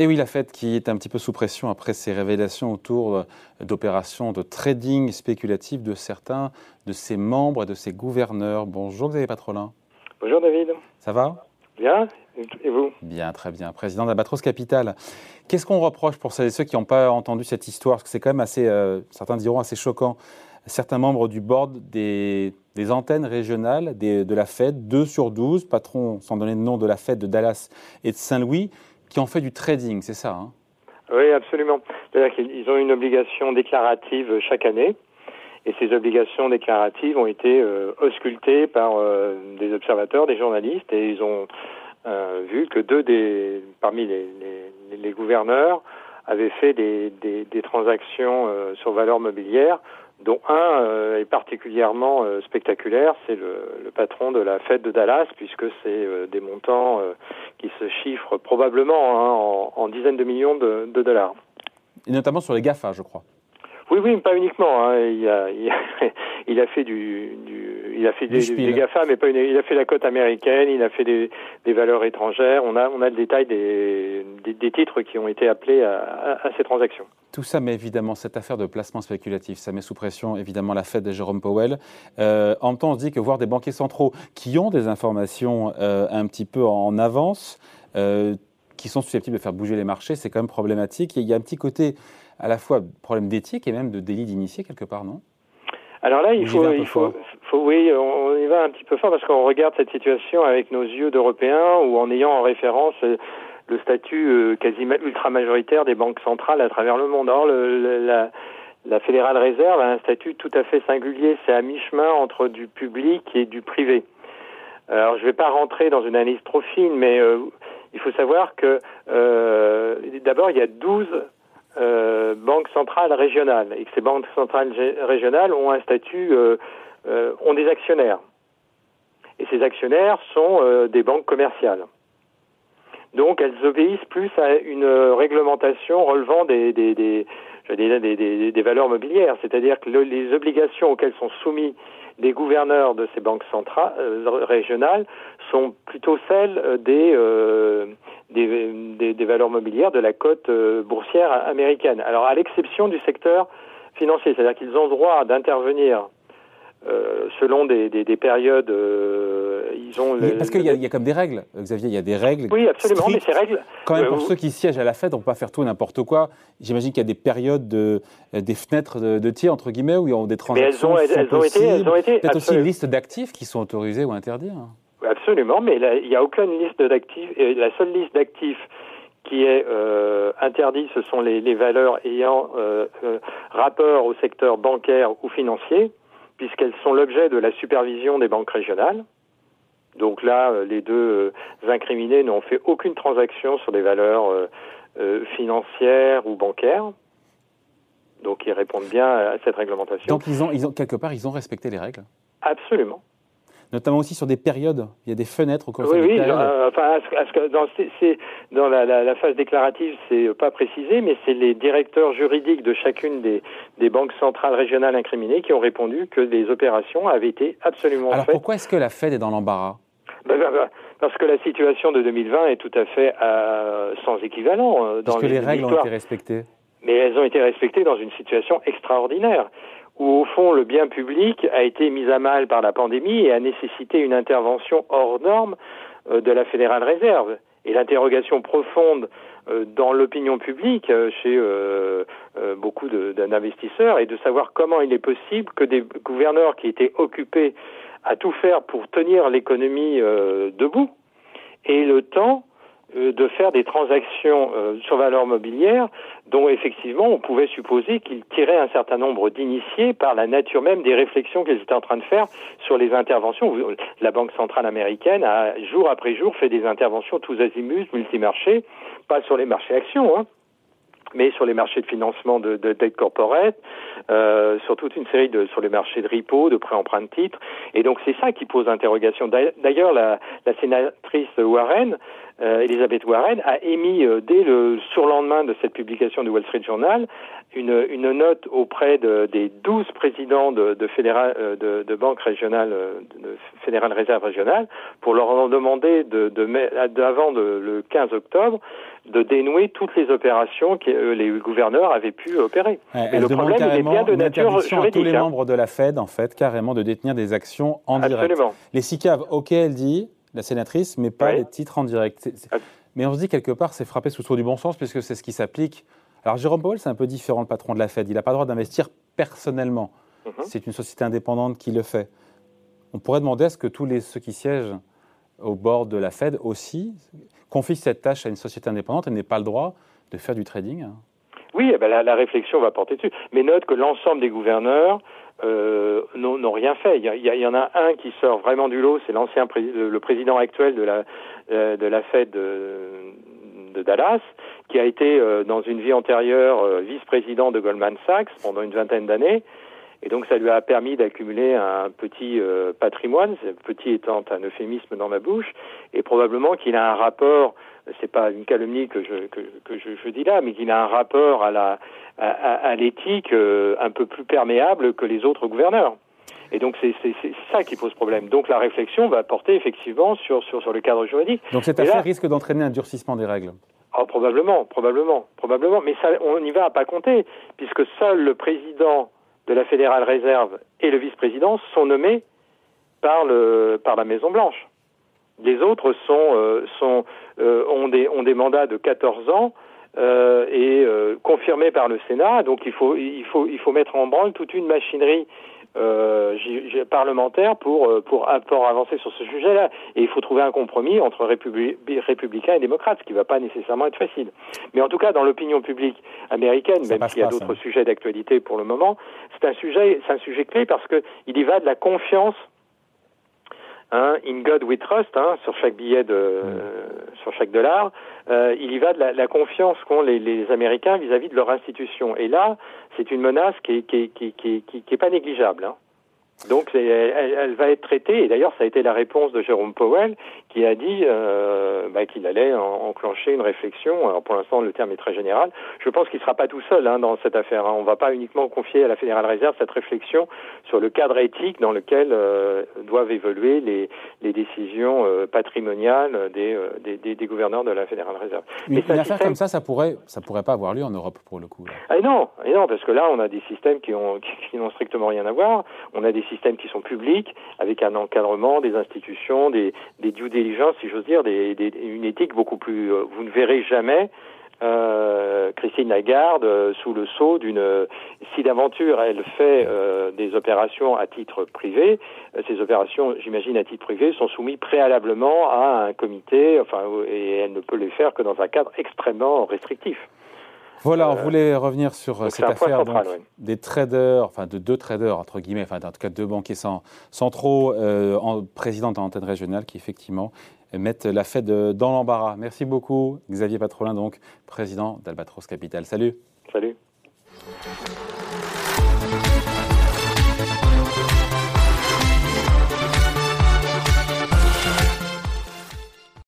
Et oui, la Fed qui est un petit peu sous pression après ces révélations autour euh, d'opérations de trading spéculatif de certains de ses membres et de ses gouverneurs. Bonjour Xavier Patrolin. Bonjour David. Ça va? Bien, et vous? Bien, très bien. Président d'Abatros Capital. Qu'est-ce qu'on reproche pour celles et ceux qui n'ont pas entendu cette histoire? Parce que c'est quand même assez, euh, certains diront assez choquant. Certains membres du board des, antennes régionales de la Fed, 2 sur 12, patrons sans donner de nom de la Fed de Dallas et de Saint-Louis, qui ont fait du trading, c'est ça hein? Oui, absolument. C'est-à-dire qu'ils ont une obligation déclarative chaque année. Et ces obligations déclaratives ont été euh, auscultées par euh, des observateurs, des journalistes, et ils ont euh, vu que deux des parmi les, gouverneurs avaient fait des, transactions sur valeur mobilière dont un euh, est particulièrement euh, spectaculaire, c'est le, le, patron de la fête de Dallas, puisque c'est euh, des montants qui se chiffrent probablement hein, en, en, dizaines de millions de, de, dollars. Et notamment sur les GAFA, je crois. Oui, oui, pas uniquement. Hein. Il, a, il, a, il, a, fait du, du il a fait des, des, GAFA, mais pas une, il a fait la côte américaine, il a fait des, des valeurs étrangères. On a, on a le détail des, des, titres qui ont été appelés à, à, à, ces transactions. Tout ça met évidemment cette affaire de placement spéculatif, ça met sous pression évidemment la Fed de Jérôme Powell. Euh, en même temps, on se dit que voir des banquiers centraux qui ont des informations euh, un petit peu en avance, euh, qui sont susceptibles de faire bouger les marchés, c'est quand même problématique. Et il y a un petit côté à la fois problème d'éthique et même de délit d'initié quelque part, non? Alors là, il faut, il faut, faut, oui, on y va un petit peu fort parce qu'on regarde cette situation avec nos yeux d'Européens ou en ayant en référence euh, le statut euh, quasiment ultra majoritaire des banques centrales à travers le monde. Or, le, la, la Fédérale Réserve a un statut tout à fait singulier. C'est à mi-chemin entre du public et du privé. Alors, je ne vais pas rentrer dans une analyse trop fine, mais euh, il faut savoir que euh, d'abord, il y a 12 euh, banques centrales régionales et que ces banques centrales régionales ont un statut, euh, euh, ont des actionnaires. Et ces actionnaires sont des banques commerciales. Donc elles obéissent plus à une réglementation relevant des, des, valeurs mobilières, c'est-à-dire que le, les obligations auxquelles sont soumis des gouverneurs de ces banques centrales euh, régionales sont plutôt celles euh, des, euh, des, des, des, valeurs mobilières de la cote boursière américaine. Alors à l'exception du secteur financier, c'est-à-dire qu'ils ont droit d'intervenir euh, selon des, des, des périodes, euh, ils ont. Le, parce qu'il y, y, a comme des règles, Xavier, il y a des règles. Oui, absolument, strictes. mais ces règles. Quand même, pour ceux qui siègent à la Fed, on ne peut pas faire tout n'importe quoi. J'imagine qu'il y a des périodes, de, des fenêtres de, de, tir, entre guillemets, où il y a des transactions. Mais elles ont, elles ont été. Elles ont été Peut-être aussi une liste d'actifs qui sont autorisés ou interdits. Hein. Absolument, mais il n'y a aucune liste d'actifs. La seule liste d'actifs qui est euh, interdite, ce sont les, les valeurs ayant euh, euh, rapport au secteur bancaire ou financier puisqu'elles sont l'objet de la supervision des banques régionales. Donc là, euh, les deux euh, incriminés n'ont fait aucune transaction sur des valeurs euh, financières ou bancaires. Donc ils répondent bien à cette réglementation. Donc ils ont, ils ont quelque part, ils ont respecté les règles Absolument notamment aussi sur des périodes. Il y a des fenêtres au cours oui, des oui. Euh, enfin, à ce, à ce, dans, la, la, la, phase déclarative, c'est pas précisé, mais c'est les directeurs juridiques de chacune des, des banques centrales régionales incriminées qui ont répondu que les opérations avaient été absolument Alors faites. pourquoi est-ce que la Fed est dans l'embarras? Ben, ben, ben, parce que la situation de 2020 est tout à fait euh, sans équivalent. Euh, dans parce que les, les règles ont été respectées. Mais elles ont été respectées dans une situation extraordinaire où au fond le bien public a été mis à mal par la pandémie et a nécessité une intervention hors norme euh, de la Fédérale Réserve. Et l'interrogation profonde euh, dans l'opinion publique euh, chez beaucoup d'investisseurs est de savoir comment il est possible que des gouverneurs qui étaient occupés à tout faire pour tenir l'économie debout aient le temps de faire des transactions euh, sur valeur mobilière dont effectivement on pouvait supposer qu'ils tiraient un certain nombre d'initiés par la nature même des réflexions qu'ils étaient en train de faire sur les interventions. La Banque centrale américaine a jour après jour fait des interventions tous azimuts, multimarchés, pas sur les marchés actions, hein, mais sur les marchés de financement de, de dette corporate, euh, sur toute une série de sur les marchés de repo, de prêt-emprunt de titres. Et donc c'est ça qui pose interrogation. D'ailleurs, la, sénatrice Warren, euh, Elizabeth Warren, a émis euh, dès le surlendemain de cette publication du Wall Street Journal une, une note auprès de, des douze présidents de, euh, banques régionales, euh, de fédérales réserve régionale, pour leur demander de, avant le 15 octobre de dénouer toutes les opérations que euh, les gouverneurs avaient pu opérer. Et le problème est bien de nature juridique. À tous les hein. membres de la Fed, en fait, carrément de détenir des actions en direct. Les SICAV, ok, elle dit, la sénatrice, mais pas les titres en direct. Mais on se dit quelque part, c'est frappé sous le du bon sens, puisque c'est ce qui s'applique. Alors Jérôme Powell, c'est un peu différent, le patron de la Fed. Il n'a pas le droit d'investir personnellement. Mhm. C'est une société indépendante qui le fait. On pourrait demander à ce que tous les, ceux qui siègent au bord de la Fed aussi confie cette tâche à une société indépendante et n'ait pas le droit de faire du trading Oui, eh ben la, réflexion va porter dessus. Mais note que l'ensemble des gouverneurs euh, n'ont rien fait. Il y, en a un qui sort vraiment du lot, c'est l'ancien le président actuel de la, euh, de la Fed de, Dallas, qui a été euh, dans une vie antérieure vice-président de Goldman Sachs pendant une vingtaine d'années et donc ça lui a permis d'accumuler un petit euh, patrimoine, petit étant un euphémisme dans ma bouche, et probablement qu'il a un rapport, c'est pas une calomnie que je, que, que je, je dis là, mais qu'il a un rapport à la à, à l'éthique euh, un peu plus perméable que les autres gouverneurs. Et donc c'est ça qui pose problème. Donc la réflexion va porter effectivement sur, sur, sur le cadre juridique. Donc cette affaire risque d'entraîner un durcissement des règles Oh, probablement, probablement, probablement. Mais ça, on n'y va à pas compter, puisque seul le président de la Fédérale Réserve et le vice-président sont nommés par, le, par la Maison Blanche. Les autres sont, euh, sont, euh, ont, des, ont des mandats de 14 ans euh, et confirmés par le Sénat. Donc il faut, il, faut, il faut mettre en branle toute une machinerie euh, parlementaire pour, euh, pour, pour avancer sur ce sujet-là. Et il faut trouver un compromis entre républicains et démocrates, ce qui ne va pas nécessairement être facile. Mais en tout cas, dans l'opinion publique américaine, même s'il y a d'autres sujets d'actualité pour le moment, c'est un sujet, c'est un sujet clé parce qu'il y va de la confiance Hein, in God we trust, hein, sur chaque billet de, sur chaque dollar, euh, il y va de la, la confiance qu'ont les, les, Américains vis-à-vis de leur institution. Et là, c'est une menace qui est, qui, qui, qui, qui, est pas négligeable. Hein. Donc elle, elle, va être traitée, et d'ailleurs ça a été la réponse de Jérôme Powell qui a dit euh, bah, qu'il allait enclencher une réflexion. Alors pour l'instant le terme est très général. Je pense qu'il ne sera pas tout seul hein, dans cette affaire. Hein. On ne va pas uniquement confier à la Fédérale Réserve cette réflexion sur le cadre éthique dans lequel euh, doivent évoluer les, les décisions euh, patrimoniales des, des, des, des, gouverneurs de la Fédérale Réserve. Mais une, affaire comme ça, ça pourrait, ça pourrait pas avoir lieu en Europe pour le coup. Ah non, et non, parce que là on a des systèmes qui ont qui n'ont strictement rien à voir. On a des systèmes qui sont publics, avec un encadrement des institutions, des, due diligence, si j'ose dire, des, une éthique beaucoup plus. Euh, vous ne verrez jamais euh, Christine Lagarde euh, sous le sceau d'une. Si d'aventure elle fait des opérations à titre privé, ces opérations, j'imagine à titre privé, sont soumises préalablement à un comité, enfin, et elle ne peut les faire que dans un cadre extrêmement restrictif. Voilà, on euh, voulait revenir sur euh, cette affaire des traders, enfin de deux traders, entre guillemets, enfin en tout cas deux banquiers centraux, euh, en, président d'antenne régionale qui effectivement mettent la Fed dans l'embarras. Merci beaucoup, Xavier Patrolin, donc président d'Albatros Capital. Salut. Salut.